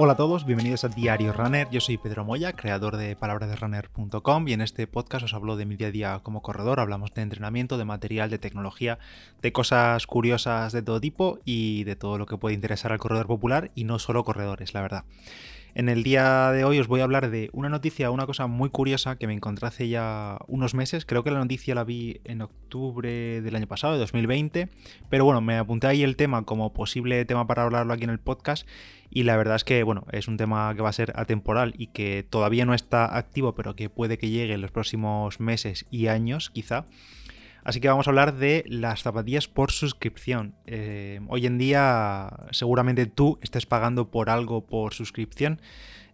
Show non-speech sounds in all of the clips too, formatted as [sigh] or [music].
Hola a todos, bienvenidos a Diario Runner. Yo soy Pedro Moya, creador de palabrasderunner.com y en este podcast os hablo de mi día a día como corredor. Hablamos de entrenamiento, de material, de tecnología, de cosas curiosas de todo tipo y de todo lo que puede interesar al corredor popular y no solo corredores, la verdad. En el día de hoy os voy a hablar de una noticia, una cosa muy curiosa que me encontré hace ya unos meses. Creo que la noticia la vi en octubre del año pasado, de 2020. Pero bueno, me apunté ahí el tema como posible tema para hablarlo aquí en el podcast. Y la verdad es que, bueno, es un tema que va a ser atemporal y que todavía no está activo, pero que puede que llegue en los próximos meses y años, quizá. Así que vamos a hablar de las zapatillas por suscripción. Eh, hoy en día seguramente tú estés pagando por algo por suscripción.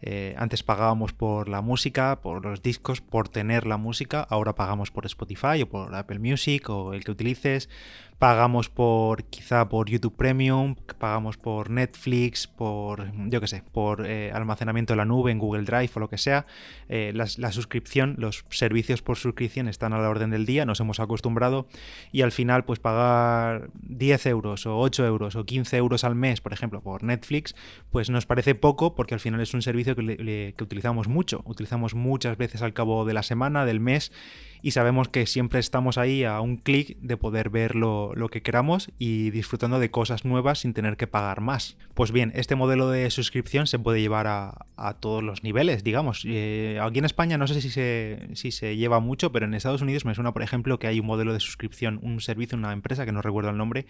Eh, antes pagábamos por la música, por los discos, por tener la música. Ahora pagamos por Spotify o por Apple Music o el que utilices pagamos por quizá por YouTube Premium, pagamos por Netflix, por yo qué sé, por eh, almacenamiento en la nube, en Google Drive o lo que sea. Eh, la, suscripción, los servicios por suscripción están a la orden del día, nos hemos acostumbrado y al final pues pagar 10 euros o 8 euros o 15 euros al mes, por ejemplo, por Netflix, pues nos parece poco porque al final es un servicio que, que utilizamos mucho, utilizamos muchas veces al cabo de la semana, del mes y sabemos que siempre estamos ahí a un clic de poder ver lo, que queramos y disfrutando de cosas nuevas sin tener que pagar más. Pues bien, este modelo de suscripción se puede llevar a, todos los niveles, digamos. Eh, aquí en España no sé si se, si se lleva mucho, pero en Estados Unidos me suena, por ejemplo, que hay un modelo de suscripción, un servicio, una empresa, que no recuerdo el nombre,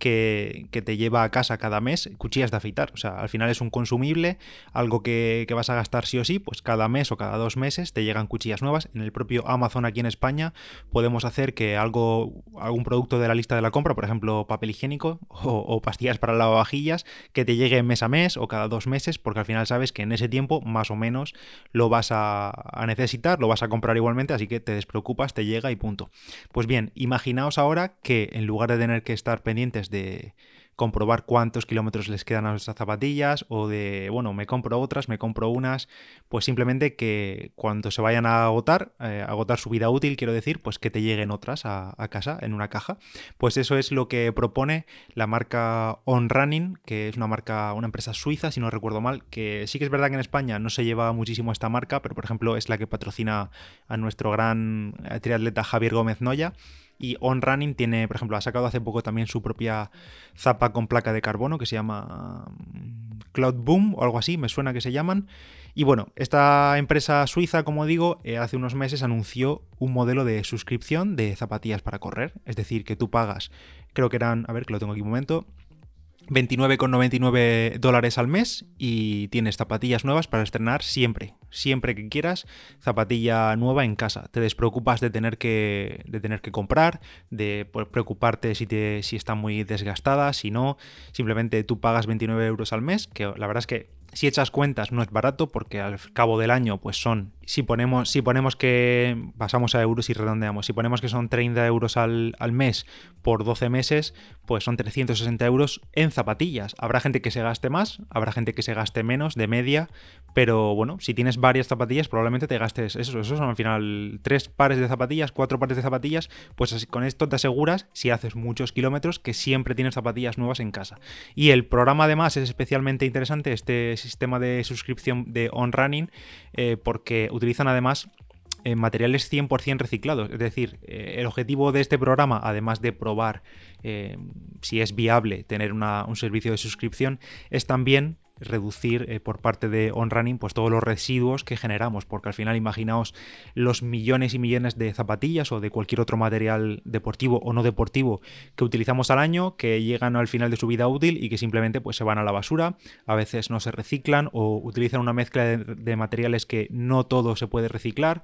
que, te lleva a casa cada mes cuchillas de afeitar. O sea, al final es un consumible, algo que, que vas a gastar sí o sí, pues cada mes o cada dos meses te llegan cuchillas nuevas. En el propio Amazon aquí en España podemos hacer que algo, algún producto de la lista de la compra, por ejemplo, papel higiénico [laughs] o, pastillas para lavavajillas, que te llegue mes a mes o cada dos meses, porque al final sabes que en ese tiempo, más o menos, lo vas a, a necesitar, lo vas a comprar igualmente, así que te despreocupas, te llega y punto. Pues bien, imaginaos ahora que en lugar de tener que estar pendientes de comprobar cuántos kilómetros les quedan a nuestras zapatillas o de, bueno, me compro otras, me compro unas, pues simplemente que cuando se vayan a agotar, eh, agotar su vida útil, quiero decir, pues que te lleguen otras a, casa en una caja. Pues eso es lo que propone la marca On Running, que es una marca, una empresa suiza, si no recuerdo mal, que sí que es verdad que en España no se lleva muchísimo esta marca, pero por ejemplo es la que patrocina a nuestro gran triatleta Javier Gómez Noya. Y On Running tiene, por ejemplo, ha sacado hace poco también su propia zapa con placa de carbono que se llama mm, Cloud Boom o algo así, me suena que se llaman. Y bueno, esta empresa suiza, como digo, eh, hace unos meses anunció un modelo de suscripción de zapatillas para correr. Es decir, que tú pagas, creo que eran, a ver que lo tengo aquí un momento, 29,99 dólares al mes y tienes zapatillas nuevas para estrenar siempre, siempre que quieras, zapatilla nueva en casa. Te despreocupas de tener que, de tener que comprar, de preocuparte si, te, si está muy desgastada, si no, simplemente tú pagas 29 euros al mes, que la verdad es que si echas cuentas no es barato porque al cabo del año pues son, si ponemos, si ponemos que pasamos a euros y redondeamos, si ponemos que son 30 euros al, al mes por 12 meses, pues son 360 euros en zapatillas. Habrá gente que se gaste más, habrá gente que se gaste menos de media, pero bueno, si tienes varias zapatillas probablemente te gastes eso, eso son al final tres pares de zapatillas, cuatro pares de zapatillas, pues con esto te aseguras, si haces muchos kilómetros, que siempre tienes zapatillas nuevas en casa. Y el programa además es especialmente interesante, este sistema de suscripción de On Running eh, porque utilizan además eh, materiales 100% reciclados. Es decir, eh, el objetivo de este programa, además de probar si es viable tener un servicio de suscripción, es también reducir eh, por parte de OnRunning pues todos los residuos que generamos, porque al final imaginaos los millones y millones de zapatillas o de cualquier otro material deportivo o no deportivo que utilizamos al año, que llegan al final de su vida útil y que simplemente pues se van a la basura, a veces no se reciclan o utilizan una mezcla de, materiales que no todo se puede reciclar,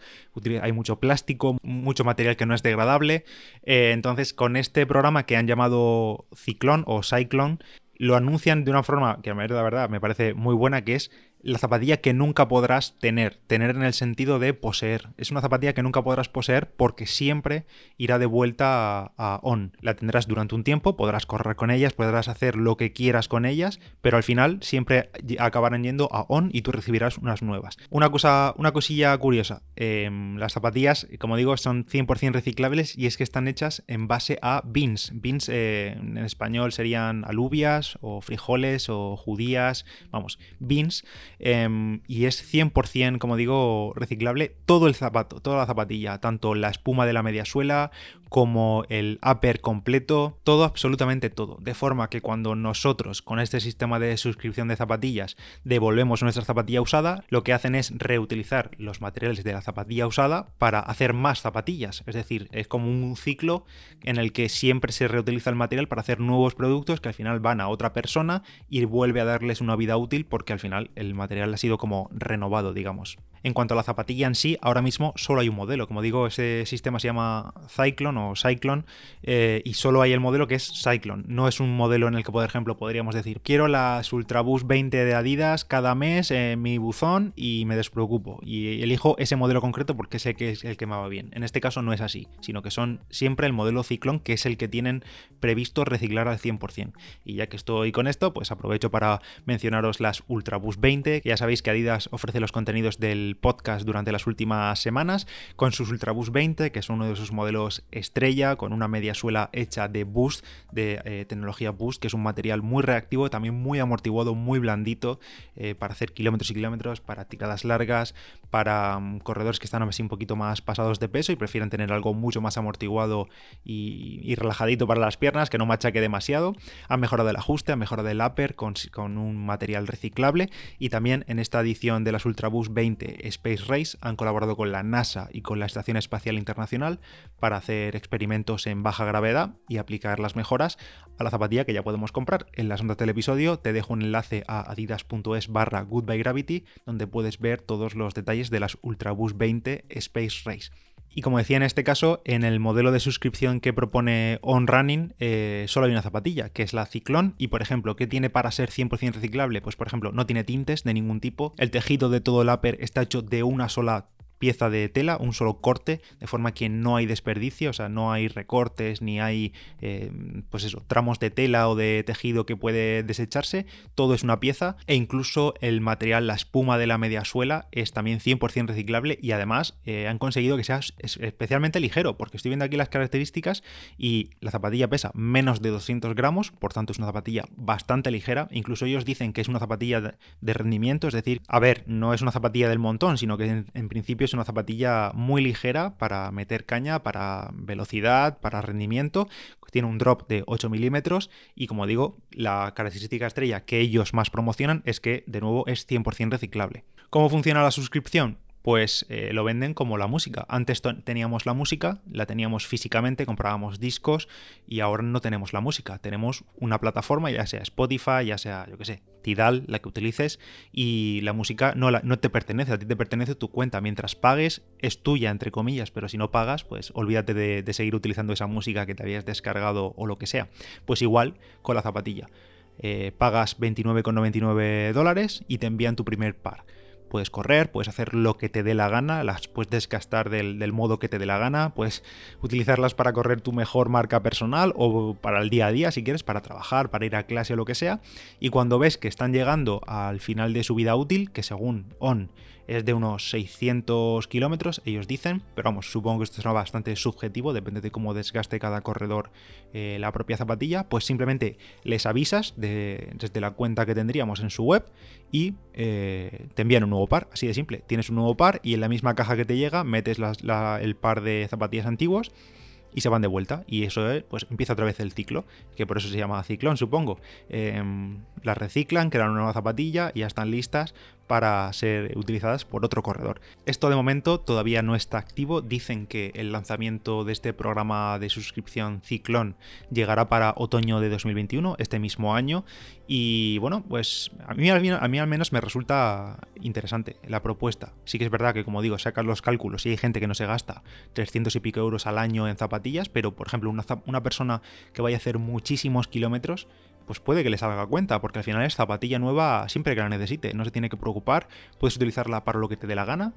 hay mucho plástico, mucho material que no es degradable, eh, entonces con este programa que han llamado Ciclón o Cyclone, lo anuncian de una forma que a mí la verdad me parece muy buena, que es la zapatilla que nunca podrás tener, tener en el sentido de poseer. Es una zapatilla que nunca podrás poseer porque siempre irá de vuelta a, on. La tendrás durante un tiempo, podrás correr con ellas, podrás hacer lo que quieras con ellas, pero al final siempre acabarán yendo a on y tú recibirás unas nuevas. Una cosa, una cosilla curiosa, em, las zapatillas, como digo, son 100% reciclables y es que están hechas en base a beans. Beans eh, en español serían alubias o frijoles o judías, vamos, beans Em, y es 100%, como digo, reciclable todo el zapato, toda la zapatilla, tanto la espuma de la media suela como el upper completo, todo, absolutamente todo. De forma que cuando nosotros con este sistema de suscripción de zapatillas devolvemos nuestra zapatilla usada, lo que hacen es reutilizar los materiales de la zapatilla usada para hacer más zapatillas. Es decir, es como un ciclo en el que siempre se reutiliza el material para hacer nuevos productos que al final van a otra persona y vuelve a darles una vida útil porque al final el material ha sido como renovado, digamos. En cuanto a la zapatilla en sí, ahora mismo solo hay un modelo. Como digo, ese sistema se llama Cyclone o Cyclone eh, y solo hay el modelo que es Cyclone. No es un modelo en el que, por ejemplo, podríamos decir, quiero las Ultraboost 20 de Adidas cada mes en mi buzón y me despreocupo. Y elijo ese modelo concreto porque sé que es el que me va bien. En este caso no es así, sino que son siempre el modelo Cyclone, que es el que tienen previsto reciclar al 100%. Y ya que estoy con esto, pues aprovecho para mencionaros las Ultraboost 20, que ya sabéis que Adidas ofrece los contenidos del podcast durante las últimas semanas con sus Ultraboost 20, que es uno de sus modelos estrella, con una media suela hecha de Boost, de eh, tecnología Boost, que es un material muy reactivo, también muy amortiguado, muy blandito, eh, para hacer kilómetros y kilómetros, para tiradas largas, para mm, corredores que están así un poquito más pasados de peso y prefieren tener algo mucho más amortiguado y, relajadito para las piernas, que no machaque demasiado. Han mejorado el ajuste, han mejorado el upper con, con un material reciclable y también en esta edición de las Ultraboost 20 Space Race han colaborado con la NASA y con la Estación Espacial Internacional para hacer experimentos en baja gravedad y aplicar las mejoras a la zapatilla que ya podemos comprar. En las notas del episodio te dejo un enlace a adidas.es barra goodbye donde puedes ver todos los detalles de las Ultraboost 20 Space Race. Y como decía en este caso, en el modelo de suscripción que propone On Running, eh, solo hay una zapatilla, que es la Ciclón. Y por ejemplo, ¿qué tiene para ser 100% reciclable? Pues por ejemplo, no tiene tintes de ningún tipo. El tejido de todo el upper está hecho de una sola pieza de tela, un solo corte, de forma que no hay desperdicio, o sea, no hay recortes ni hay, eh, pues eso, tramos de tela o de tejido que puede desecharse, todo es una pieza e incluso el material, la espuma de la media suela es también 100% reciclable y además eh, han conseguido que sea especialmente ligero, porque estoy viendo aquí las características y la zapatilla pesa menos de 200 gramos, por tanto es una zapatilla bastante ligera, incluso ellos dicen que es una zapatilla de rendimiento, es decir, a ver, no es una zapatilla del montón, sino que en, en principio es una zapatilla muy ligera para meter caña, para velocidad, para rendimiento. Tiene un drop de 8 milímetros y como digo, la característica estrella que ellos más promocionan es que de nuevo es 100% reciclable. ¿Cómo funciona la suscripción? Pues eh, lo venden como la música. Antes teníamos la música, la teníamos físicamente, comprábamos discos y ahora no tenemos la música. Tenemos una plataforma, ya sea Spotify, ya sea, yo qué sé, Tidal, la que utilices, y la música no, no te pertenece, a ti te pertenece tu cuenta. Mientras pagues, es tuya, entre comillas, pero si no pagas, pues olvídate de, seguir utilizando esa música que te habías descargado o lo que sea. Pues igual con la zapatilla. Eh, pagas 29,99 dólares y te envían tu primer par puedes correr, puedes hacer lo que te dé la gana, las puedes desgastar del, modo que te dé la gana, puedes utilizarlas para correr tu mejor marca personal o para el día a día si quieres, para trabajar, para ir a clase o lo que sea. Y cuando ves que están llegando al final de su vida útil, que según ON es de unos 600 kilómetros, ellos dicen, pero vamos, supongo que esto es bastante subjetivo, depende de cómo desgaste cada corredor eh, la propia zapatilla, pues simplemente les avisas desde la cuenta que tendríamos en su web y eh, te envían un nuevo par, así de simple. Tienes un nuevo par y en la misma caja que te llega metes el par de zapatillas antiguos y se van de vuelta. Y eso pues empieza otra vez el ciclo, que por eso se llama ciclón, supongo. Em, las reciclan, crean una nueva zapatilla y ya están listas para ser utilizadas por otro corredor. Esto de momento todavía no está activo. Dicen que el lanzamiento de este programa de suscripción Ciclón llegará para otoño de 2021, este mismo año. Y bueno, pues a mí, al menos me resulta interesante la propuesta. Sí que es verdad que, como digo, sacas los cálculos y hay gente que no se gasta 300 y pico euros al año en zapatillas, pero por ejemplo, una persona que vaya a hacer muchísimos kilómetros pues puede que le salga a cuenta, porque al final es zapatilla nueva siempre que la necesite, no se tiene que preocupar, puedes utilizarla para lo que te dé la gana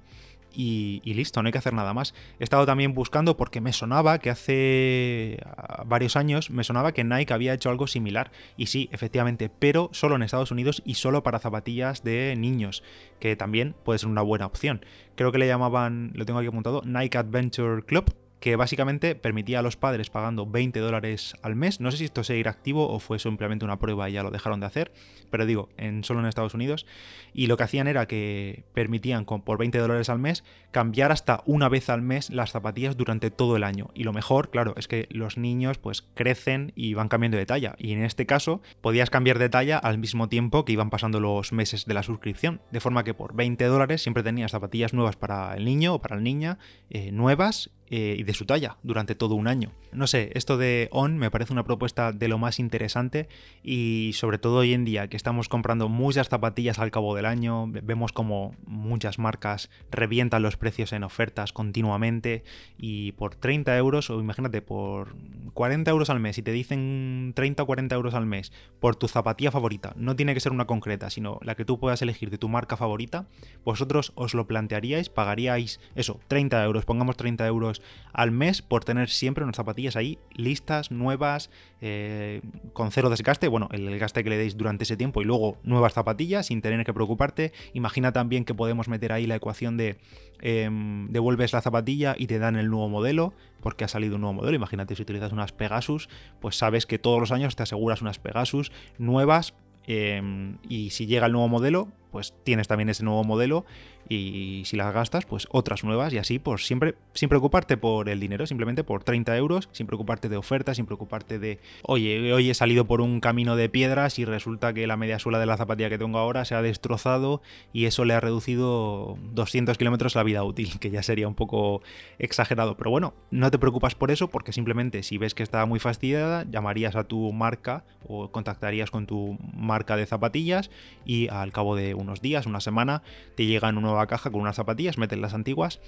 y, listo, no hay que hacer nada más. He estado también buscando porque me sonaba que hace ah, varios años me sonaba que Nike había hecho algo similar. Y sí, efectivamente, pero solo en Estados Unidos y solo para zapatillas de niños, que también puede ser una buena opción. Creo que le llamaban, lo tengo aquí apuntado, Nike Adventure Club que básicamente permitía a los padres pagando 20 dólares al mes. No sé si esto seguirá activo o fue simplemente una prueba y ya lo dejaron de hacer, pero digo, en, solo en Estados Unidos. Y lo que hacían era que permitían con, por 20 dólares al mes cambiar hasta una vez al mes las zapatillas durante todo el año. Y lo mejor, claro, es que los niños pues crecen y van cambiando de talla. Y en este caso podías cambiar de talla al mismo tiempo que iban pasando los meses de la suscripción. De forma que por 20 dólares siempre tenías zapatillas nuevas para el niño o para la niña, eh, nuevas eh, y de su talla durante todo un año. No sé, esto de On me parece una propuesta de lo más interesante y sobre todo hoy en día que estamos comprando muchas zapatillas al cabo del año, vemos como muchas marcas revientan los precios en ofertas continuamente y por 30 euros o imagínate por 40 euros al mes y te dicen 30 o 40 euros al mes por tu zapatilla favorita, no tiene que ser una concreta, sino la que tú puedas elegir de tu marca favorita, vosotros os lo plantearíais, pagaríais eso, 30 euros, pongamos 30 euros al mes por tener siempre unas zapatillas ahí listas, nuevas, eh, con cero desgaste. Bueno, el gaste que le deis durante ese tiempo y luego nuevas zapatillas sin tener que preocuparte. Imagina también que podemos meter ahí la ecuación de em, devuelves la zapatilla y te dan el nuevo modelo porque ha salido un nuevo modelo. Imagínate si utilizas unas Pegasus, pues sabes que todos los años te aseguras unas Pegasus nuevas em, y si llega el nuevo modelo, pues tienes también ese nuevo modelo y si las gastas, pues otras nuevas y así, pues siempre, sin preocuparte por el dinero, simplemente por 30 euros, sin preocuparte de ofertas, sin preocuparte de, oye, hoy he salido por un camino de piedras y resulta que la media suela de la zapatilla que tengo ahora se ha destrozado y eso le ha reducido 200 kilómetros la vida útil, [laughs] que ya sería un poco exagerado. Pero bueno, no te preocupas por eso porque simplemente si ves que está muy fastidiada, llamarías a tu marca o contactarías con tu marca de zapatillas y al cabo de unos días, una semana, te llegan unos caja con unas zapatillas, metes las antiguas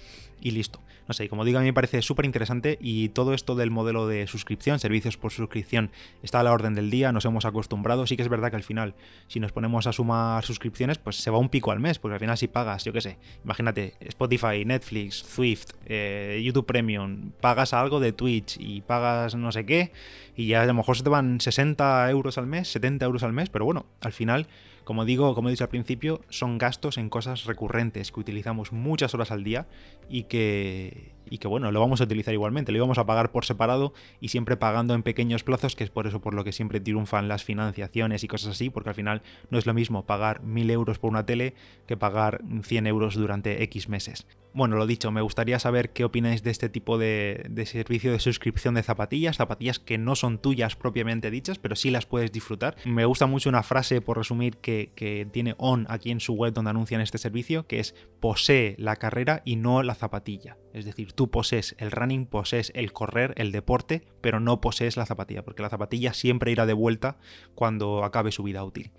y listo. No sé, como digo, a mí me parece súper interesante y todo esto del modelo de suscripción, servicios por suscripción, está a la orden del día, nos hemos acostumbrado. Sí que es verdad que al final, si nos ponemos a sumar suscripciones, pues se va un pico al mes, porque al final si pagas, yo qué sé, imagínate, Spotify, Netflix, Swift, eh, YouTube Premium, pagas algo de Twitch y pagas no sé qué, y ya a lo mejor se te van 60 euros al mes, 70 euros al mes, pero bueno, al final como digo, como he dicho al principio, son gastos en cosas recurrentes que utilizamos muchas horas al día y que, y que bueno, lo vamos a utilizar igualmente, lo íbamos a pagar por separado y siempre pagando en pequeños plazos, que es por eso por lo que siempre triunfan las financiaciones y cosas así, porque al final no es lo mismo pagar 1000 euros por una tele que pagar 100 euros durante X meses. Bueno, lo dicho, me gustaría saber qué opináis de este tipo de, servicio de suscripción de zapatillas, zapatillas que no son tuyas propiamente dichas, pero sí las puedes disfrutar. Me gusta mucho una frase, por resumir, que, que tiene On aquí en su web donde anuncian este servicio, que es posee la carrera y no la zapatilla. Es decir, tú posees el running, posees el correr, el deporte, pero no posees la zapatilla, porque la zapatilla siempre irá de vuelta cuando acabe su vida útil.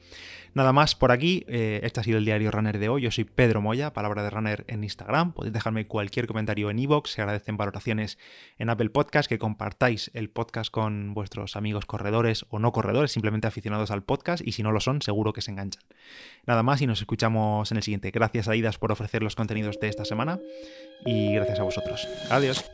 Nada más por aquí, eh, este ha sido el diario Runner de hoy, yo soy Pedro Moya, palabra de Runner en Instagram, podéis dejarme cualquier comentario en iVoox, se agradecen valoraciones en Apple Podcast, que compartáis el podcast con vuestros amigos corredores o no corredores, simplemente aficionados al podcast, y si no lo son, seguro que se enganchan. Nada más y nos escuchamos en el siguiente. Gracias a Idas por ofrecer los contenidos de esta semana y gracias a vosotros. Adiós.